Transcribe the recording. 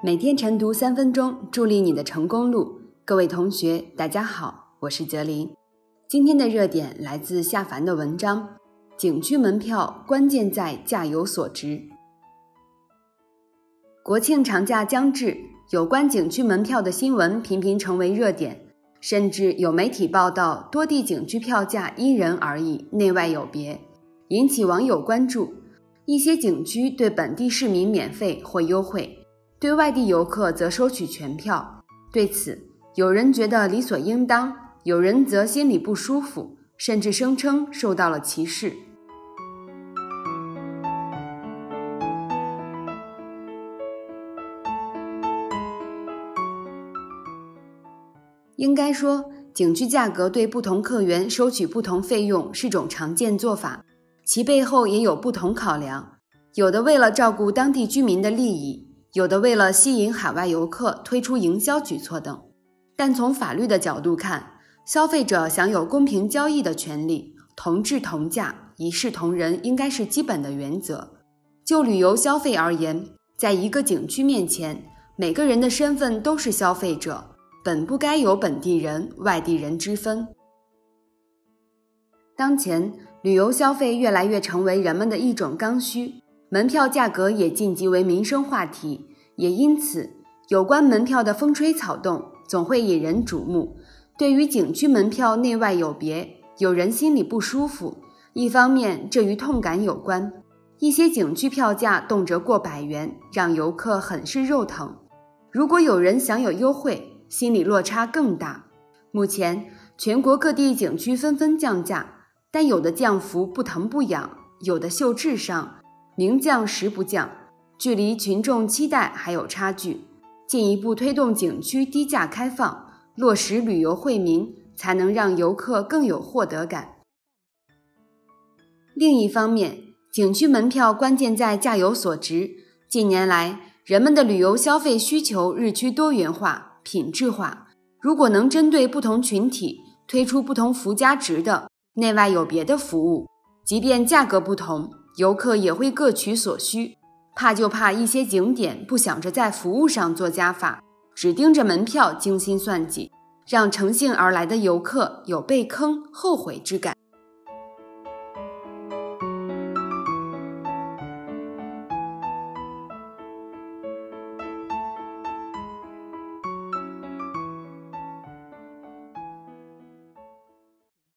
每天晨读三分钟，助力你的成功路。各位同学，大家好，我是泽林。今天的热点来自夏凡的文章：景区门票关键在价有所值。国庆长假将至，有关景区门票的新闻频频成为热点，甚至有媒体报道多地景区票价因人而异，内外有别，引起网友关注。一些景区对本地市民免费或优惠。对外地游客则收取全票，对此，有人觉得理所应当，有人则心里不舒服，甚至声称受到了歧视。应该说，景区价格对不同客源收取不同费用是种常见做法，其背后也有不同考量，有的为了照顾当地居民的利益。有的为了吸引海外游客推出营销举措等，但从法律的角度看，消费者享有公平交易的权利，同质同价、一视同仁应该是基本的原则。就旅游消费而言，在一个景区面前，每个人的身份都是消费者，本不该有本地人、外地人之分。当前，旅游消费越来越成为人们的一种刚需。门票价格也晋级为民生话题，也因此，有关门票的风吹草动总会引人瞩目。对于景区门票内外有别，有人心里不舒服。一方面，这与痛感有关，一些景区票价动辄过百元，让游客很是肉疼。如果有人享有优惠，心理落差更大。目前，全国各地景区纷纷降价，但有的降幅不疼不痒，有的秀智商。名降实不降，距离群众期待还有差距。进一步推动景区低价开放，落实旅游惠民，才能让游客更有获得感。另一方面，景区门票关键在价有所值。近年来，人们的旅游消费需求日趋多元化、品质化。如果能针对不同群体推出不同附加值的内外有别的服务，即便价格不同。游客也会各取所需，怕就怕一些景点不想着在服务上做加法，只盯着门票精心算计，让乘兴而来的游客有被坑后悔之感。